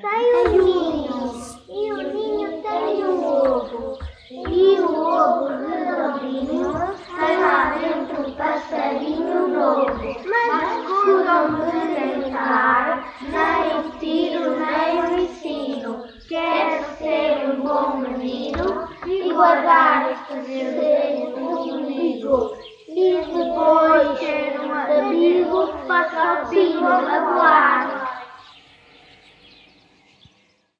Tem um ninho, e o ninho tem um ovo, e o ovo redondinho tem lá dentro um passarinho novo. Mas cuidam de tentar, nem o tiro, nem o ensino. Quero ser um bom menino e guardar este segredo comigo. E depois ser um amigo, passa o pino a voar.